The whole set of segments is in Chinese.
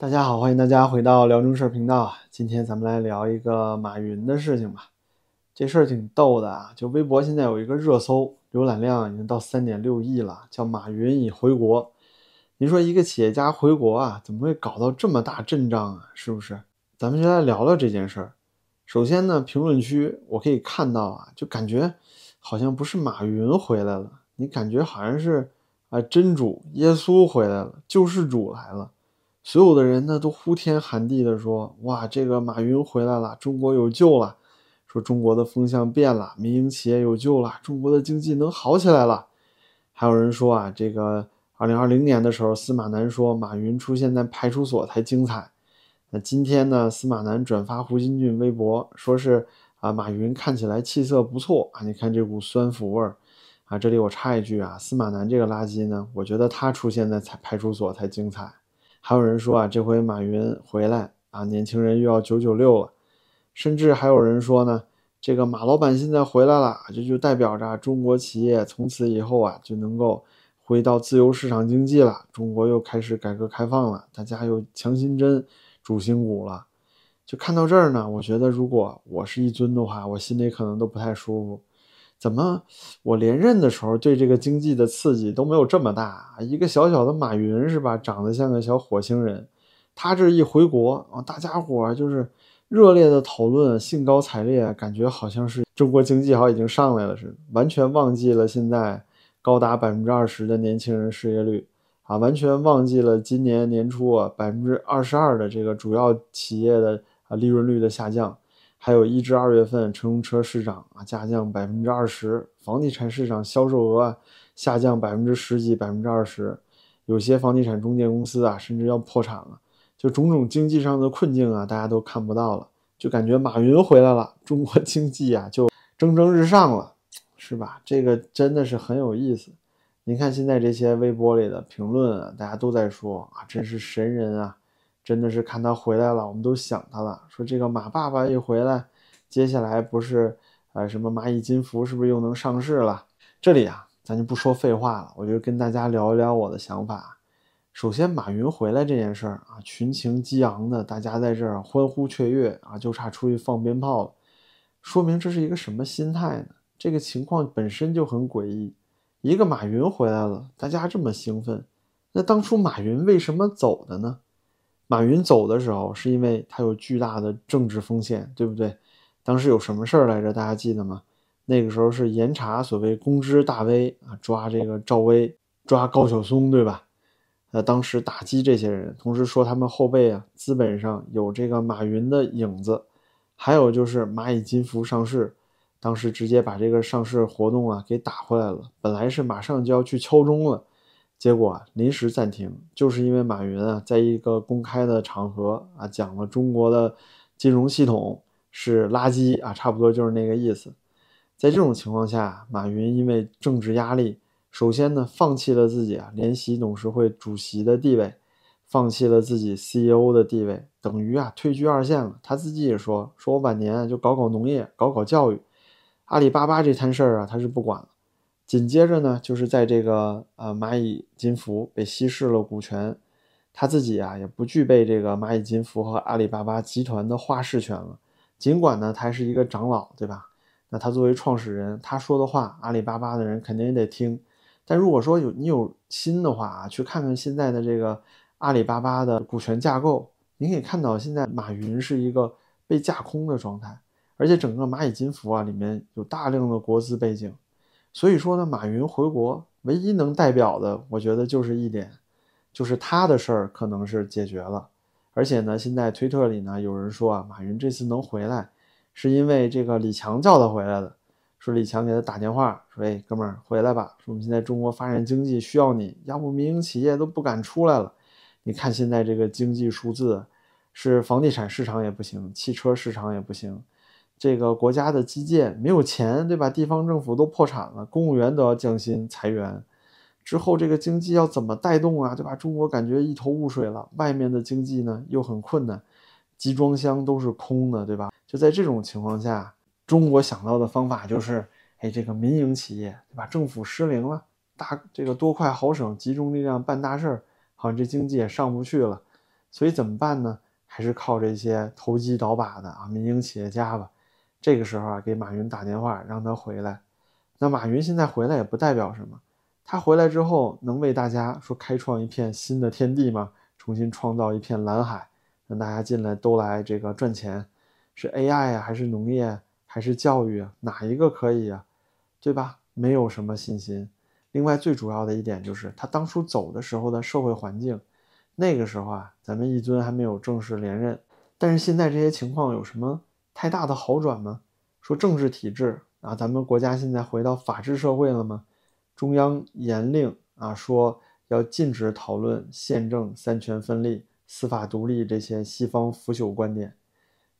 大家好，欢迎大家回到辽中事频道啊。今天咱们来聊一个马云的事情吧。这事儿挺逗的啊，就微博现在有一个热搜，浏览量已经到三点六亿了，叫马云已回国。您说一个企业家回国啊，怎么会搞到这么大阵仗啊？是不是？咱们就来聊聊这件事儿。首先呢，评论区我可以看到啊，就感觉好像不是马云回来了，你感觉好像是啊真主耶稣回来了，救世主来了。所有的人呢都呼天喊地的说：“哇，这个马云回来了，中国有救了！说中国的风向变了，民营企业有救了，中国的经济能好起来了。”还有人说啊，这个二零二零年的时候，司马南说马云出现在派出所才精彩。那今天呢，司马南转发胡金俊微博，说是啊，马云看起来气色不错啊，你看这股酸腐味儿啊。这里我插一句啊，司马南这个垃圾呢，我觉得他出现在才派出所才精彩。还有人说啊，这回马云回来啊，年轻人又要九九六了。甚至还有人说呢，这个马老板现在回来了，这就代表着中国企业从此以后啊，就能够回到自由市场经济了。中国又开始改革开放了，大家又强心针、主心骨了。就看到这儿呢，我觉得如果我是一尊的话，我心里可能都不太舒服。怎么我连任的时候对这个经济的刺激都没有这么大？一个小小的马云是吧，长得像个小火星人，他这一回国啊，大家伙就是热烈的讨论，兴高采烈，感觉好像是中国经济好像已经上来了似的，完全忘记了现在高达百分之二十的年轻人失业率啊，完全忘记了今年年初啊百分之二十二的这个主要企业的啊利润率的下降。还有一至二月份，乘用车市场啊下降百分之二十，房地产市场销售额下降百分之十几、百分之二十，有些房地产中介公司啊甚至要破产了。就种种经济上的困境啊，大家都看不到了，就感觉马云回来了，中国经济啊就蒸蒸日上了，是吧？这个真的是很有意思。您看现在这些微博里的评论啊，大家都在说啊，真是神人啊。真的是看他回来了，我们都想他了。说这个马爸爸一回来，接下来不是呃什么蚂蚁金服是不是又能上市了？这里啊，咱就不说废话了，我就跟大家聊一聊我的想法。首先，马云回来这件事儿啊，群情激昂的，大家在这儿欢呼雀跃啊，就差出去放鞭炮了。说明这是一个什么心态呢？这个情况本身就很诡异。一个马云回来了，大家这么兴奋，那当初马云为什么走的呢？马云走的时候，是因为他有巨大的政治风险，对不对？当时有什么事儿来着？大家记得吗？那个时候是严查所谓公知大 V 啊，抓这个赵薇，抓高晓松，对吧？呃，当时打击这些人，同时说他们后背啊，资本上有这个马云的影子。还有就是蚂蚁金服上市，当时直接把这个上市活动啊给打回来了。本来是马上就要去敲钟了。结果临时暂停，就是因为马云啊，在一个公开的场合啊，讲了中国的金融系统是垃圾啊，差不多就是那个意思。在这种情况下，马云因为政治压力，首先呢，放弃了自己啊联席董事会主席的地位，放弃了自己 CEO 的地位，等于啊退居二线了。他自己也说，说我晚年就搞搞农业，搞搞教育，阿里巴巴这摊事儿啊，他是不管了。紧接着呢，就是在这个呃蚂蚁金服被稀释了股权，他自己啊也不具备这个蚂蚁金服和阿里巴巴集团的话事权了。尽管呢，他是一个长老，对吧？那他作为创始人，他说的话，阿里巴巴的人肯定也得听。但如果说有你有心的话啊，去看看现在的这个阿里巴巴的股权架构，你可以看到现在马云是一个被架空的状态，而且整个蚂蚁金服啊里面有大量的国资背景。所以说呢，马云回国唯一能代表的，我觉得就是一点，就是他的事儿可能是解决了。而且呢，现在推特里呢有人说啊，马云这次能回来，是因为这个李强叫他回来的。说李强给他打电话说：“哎，哥们儿回来吧，说我们现在中国发展经济需要你，要不民营企业都不敢出来了。你看现在这个经济数字，是房地产市场也不行，汽车市场也不行。”这个国家的基建没有钱，对吧？地方政府都破产了，公务员都要降薪裁员，之后这个经济要怎么带动啊？对吧？中国感觉一头雾水了，外面的经济呢又很困难，集装箱都是空的，对吧？就在这种情况下，中国想到的方法就是，哎，这个民营企业，对吧？政府失灵了，大这个多快好省，集中力量办大事儿，好像这经济也上不去了。所以怎么办呢？还是靠这些投机倒把的啊民营企业家吧。这个时候啊，给马云打电话让他回来。那马云现在回来也不代表什么，他回来之后能为大家说开创一片新的天地吗？重新创造一片蓝海，让大家进来都来这个赚钱，是 AI 啊，还是农业，还是教育啊？哪一个可以啊？对吧？没有什么信心。另外最主要的一点就是他当初走的时候的社会环境，那个时候啊，咱们一尊还没有正式连任，但是现在这些情况有什么太大的好转吗？说政治体制。啊，咱们国家现在回到法治社会了吗？中央严令啊，说要禁止讨论宪政三权分立、司法独立这些西方腐朽观点。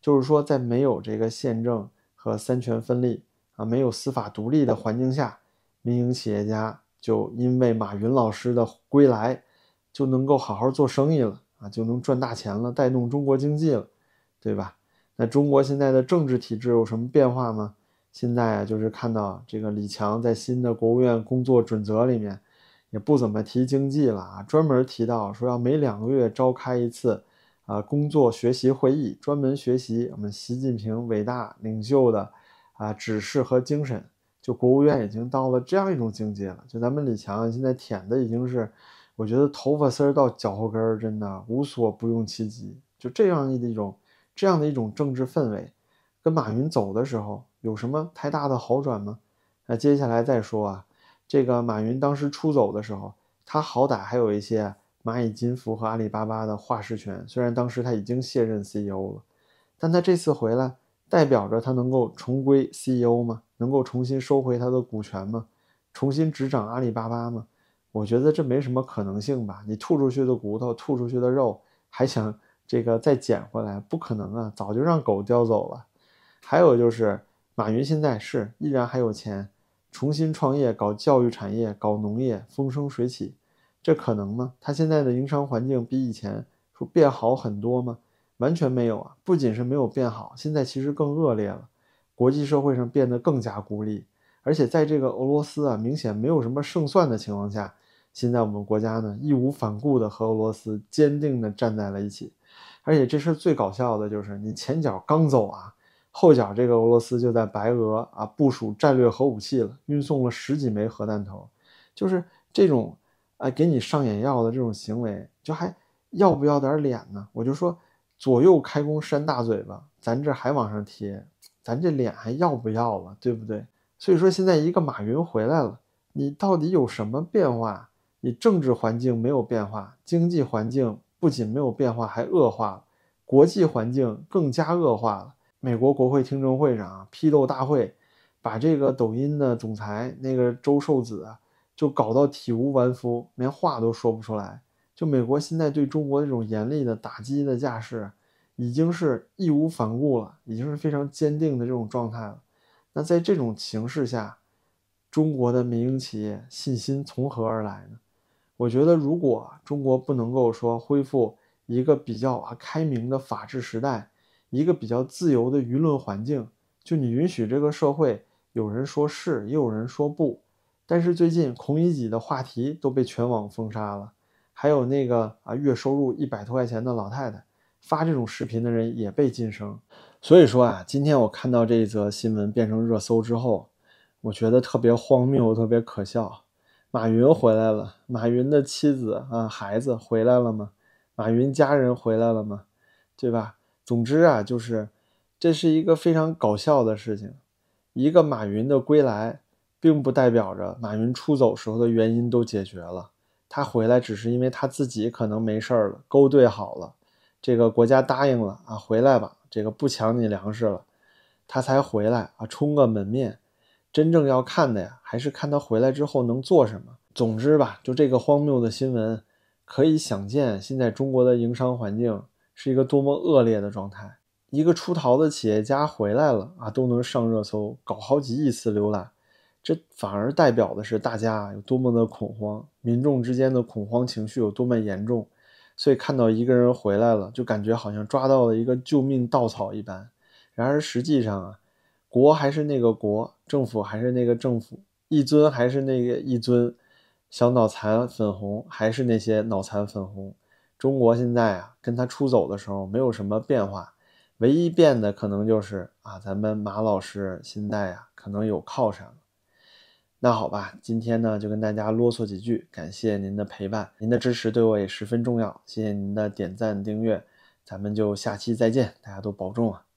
就是说，在没有这个宪政和三权分立啊，没有司法独立的环境下，民营企业家就因为马云老师的归来，就能够好好做生意了啊，就能赚大钱了，带动中国经济了，对吧？那中国现在的政治体制有什么变化吗？现在啊，就是看到这个李强在新的国务院工作准则里面，也不怎么提经济了啊，专门提到说要每两个月召开一次，啊，工作学习会议，专门学习我们习近平伟大领袖的啊指示和精神。就国务院已经到了这样一种境界了，就咱们李强现在舔的已经是，我觉得头发丝到脚后跟儿，真的无所不用其极。就这样的一种这样的一种政治氛围，跟马云走的时候。有什么太大的好转吗？那接下来再说啊，这个马云当时出走的时候，他好歹还有一些蚂蚁金服和阿里巴巴的话事权，虽然当时他已经卸任 CEO 了，但他这次回来，代表着他能够重归 CEO 吗？能够重新收回他的股权吗？重新执掌阿里巴巴吗？我觉得这没什么可能性吧？你吐出去的骨头，吐出去的肉，还想这个再捡回来？不可能啊，早就让狗叼走了。还有就是。马云现在是依然还有钱，重新创业搞教育产业、搞农业，风生水起，这可能吗？他现在的营商环境比以前说变好很多吗？完全没有啊！不仅是没有变好，现在其实更恶劣了。国际社会上变得更加孤立，而且在这个俄罗斯啊明显没有什么胜算的情况下，现在我们国家呢义无反顾地和俄罗斯坚定地站在了一起。而且这事最搞笑的就是你前脚刚走啊。后脚，这个俄罗斯就在白俄啊部署战略核武器了，运送了十几枚核弹头，就是这种啊给你上眼药的这种行为，就还要不要点脸呢？我就说左右开弓扇大嘴巴，咱这还往上贴，咱这脸还要不要了，对不对？所以说现在一个马云回来了，你到底有什么变化？你政治环境没有变化，经济环境不仅没有变化，还恶化了，国际环境更加恶化了。美国国会听证会上啊批斗大会，把这个抖音的总裁那个周受子啊，就搞到体无完肤，连话都说不出来。就美国现在对中国这种严厉的打击的架势，已经是义无反顾了，已经是非常坚定的这种状态了。那在这种形势下，中国的民营企业信心从何而来呢？我觉得，如果中国不能够说恢复一个比较啊开明的法治时代，一个比较自由的舆论环境，就你允许这个社会有人说是，也有人说不。但是最近孔乙己的话题都被全网封杀了，还有那个啊月收入一百多块钱的老太太发这种视频的人也被晋升。所以说啊，今天我看到这一则新闻变成热搜之后，我觉得特别荒谬，特别可笑。马云回来了，马云的妻子啊孩子回来了吗？马云家人回来了吗？对吧？总之啊，就是这是一个非常搞笑的事情。一个马云的归来，并不代表着马云出走时候的原因都解决了。他回来只是因为他自己可能没事儿了，勾兑好了，这个国家答应了啊，回来吧，这个不抢你粮食了，他才回来啊，充个门面。真正要看的呀，还是看他回来之后能做什么。总之吧，就这个荒谬的新闻，可以想见现在中国的营商环境。是一个多么恶劣的状态！一个出逃的企业家回来了啊，都能上热搜，搞好几亿次浏览，这反而代表的是大家有多么的恐慌，民众之间的恐慌情绪有多么严重。所以看到一个人回来了，就感觉好像抓到了一个救命稻草一般。然而实际上啊，国还是那个国，政府还是那个政府，一尊还是那个一尊，小脑残粉红还是那些脑残粉红。中国现在啊，跟他出走的时候没有什么变化，唯一变的可能就是啊，咱们马老师现在啊，可能有靠山了。那好吧，今天呢就跟大家啰嗦几句，感谢您的陪伴，您的支持对我也十分重要，谢谢您的点赞订阅，咱们就下期再见，大家都保重啊。